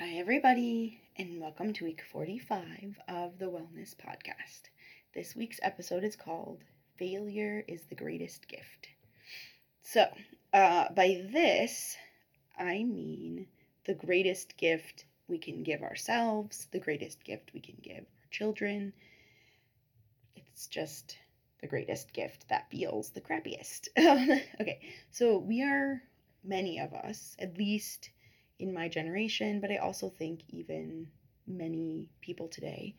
Hi, everybody, and welcome to week 45 of the Wellness Podcast. This week's episode is called Failure is the Greatest Gift. So, uh, by this, I mean the greatest gift we can give ourselves, the greatest gift we can give our children. It's just the greatest gift that feels the crappiest. okay, so we are, many of us, at least in my generation, but I also think even many people today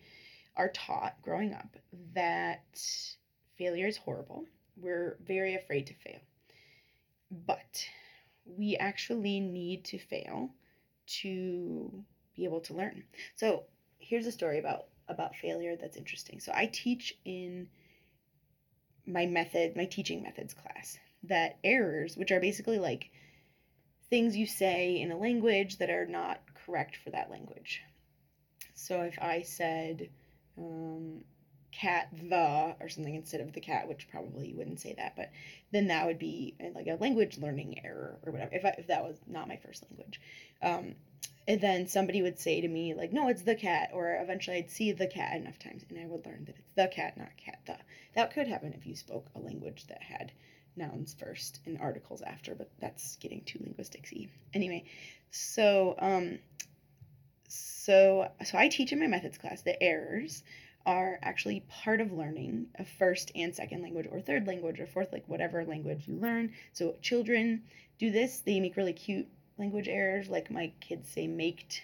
are taught growing up that failure is horrible. We're very afraid to fail. But we actually need to fail to be able to learn. So, here's a story about about failure that's interesting. So, I teach in my method, my teaching methods class, that errors, which are basically like things you say in a language that are not correct for that language. So if I said um, cat the or something instead of the cat, which probably you wouldn't say that, but then that would be uh, like a language learning error or whatever. If I, if that was not my first language, um, and then somebody would say to me like, no, it's the cat, or eventually I'd see the cat enough times, and I would learn that it's the cat, not cat the. That could happen if you spoke a language that had nouns first and articles after, but that's getting too linguisticsy. Anyway, so um, so so I teach in my methods class that errors are actually part of learning a first and second language or third language or fourth like whatever language you learn. So children do this, they make really cute language errors like my kids say maked.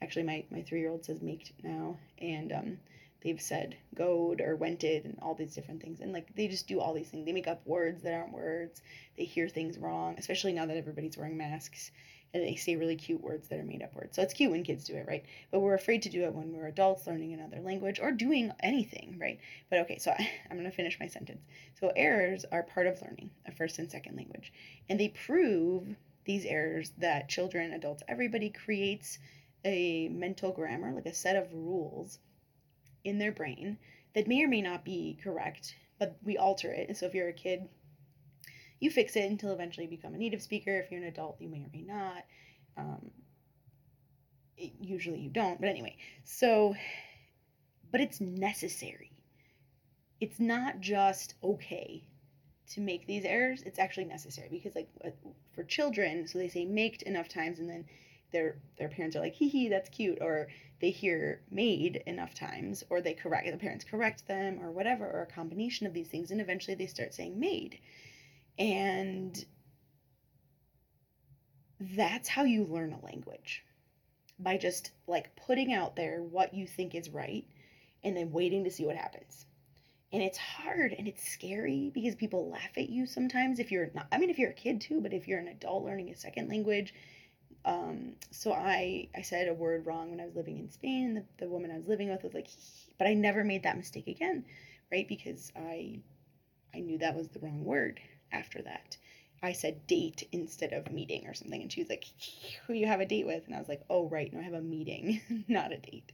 Actually my my 3-year-old says maked now and um they've said goad or wented and all these different things. And like they just do all these things. They make up words that aren't words. They hear things wrong especially now that everybody's wearing masks and they say really cute words that are made up words. So it's cute when kids do it right? But we're afraid to do it when we're adults learning another language or doing anything right? But okay so I, i'm going to finish my sentence. So errors are part of learning a first and second language. And they prove these errors that children adults everybody creates a mental grammar like a set of rules in their brain that may or may not be correct, but we alter it. So if you're a kid, you fix it until eventually you become a native speaker. If you're an adult, you may or may not. Um, it, usually you don't, but anyway. So, but it's necessary. It's not just okay to make these errors. It's actually necessary because, like, for children, so they say maked enough times and then their their parents are like hee hee that's cute or they hear made enough times or they correct the parents correct them or whatever or a combination of these things and eventually they start saying made. And that's how you learn a language by just like putting out there what you think is right and then waiting to see what happens. And it's hard and it's scary because people laugh at you sometimes if you're not i mean if you're a kid too but if you're an adult learning a second language um, so I I said a word wrong when I was living in Spain, the, the woman I was living with was like, but I never made that mistake again, right? Because I I knew that was the wrong word after that. I said date instead of meeting or something, and she was like, "Who you have a date with?" And I was like, "Oh right, no, I have a meeting, not a date."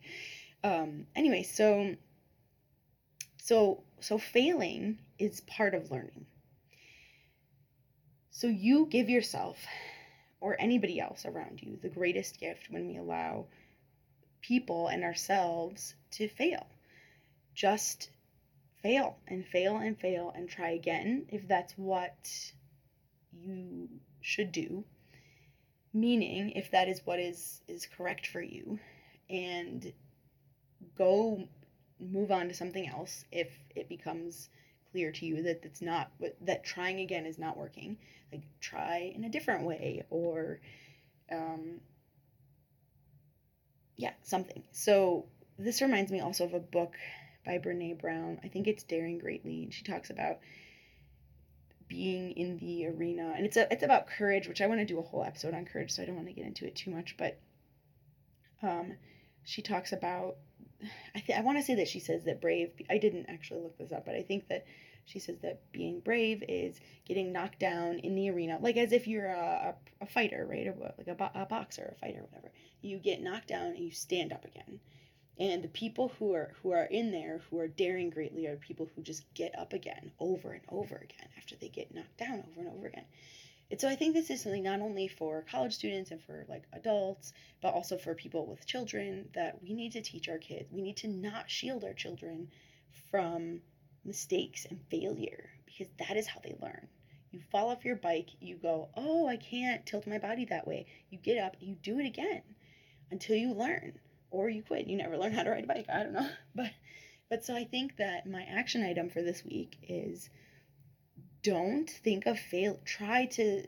Um, anyway, so so so failing is part of learning. So you give yourself or anybody else around you the greatest gift when we allow people and ourselves to fail. Just fail and fail and fail and try again if that's what you should do. Meaning, if that is what is is correct for you, and go move on to something else if it becomes clear to you that it's not that trying again is not working. Like try in a different way or um, yeah something. So this reminds me also of a book by brene brown. I think it's daring greatly and she talks about being in the arena and it's a, it's about courage which i want to do a whole episode on courage so i don't want to get into it too much but um, she talks about I, th- I want to say that she says that brave i didn't actually look this up but i think that she says that being brave is getting knocked down in the arena, like as if you're a, a, a fighter, right? Or like a, bo- a boxer, a fighter, whatever. You get knocked down and you stand up again. And the people who are who are in there who are daring greatly are people who just get up again over and over again after they get knocked down over and over again. And so I think this is something not only for college students and for like adults, but also for people with children that we need to teach our kids. We need to not shield our children from mistakes and failure because that is how they learn. You fall off your bike, you go, Oh, I can't tilt my body that way. You get up, you do it again until you learn or you quit. You never learn how to ride a bike. I don't know. But but so I think that my action item for this week is don't think of fail try to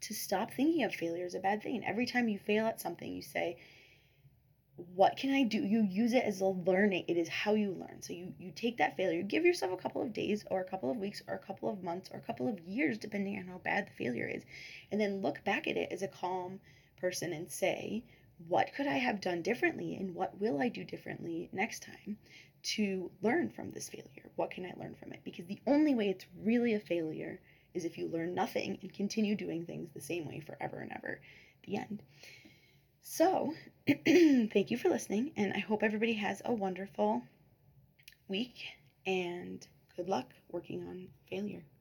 to stop thinking of failure as a bad thing. Every time you fail at something, you say, what can I do? You use it as a learning. It is how you learn. So you you take that failure, give yourself a couple of days or a couple of weeks or a couple of months or a couple of years depending on how bad the failure is, and then look back at it as a calm person and say, what could I have done differently and what will I do differently next time to learn from this failure? What can I learn from it? Because the only way it's really a failure is if you learn nothing and continue doing things the same way forever and ever. The end. So, thank you for listening, and I hope everybody has a wonderful week and good luck working on failure.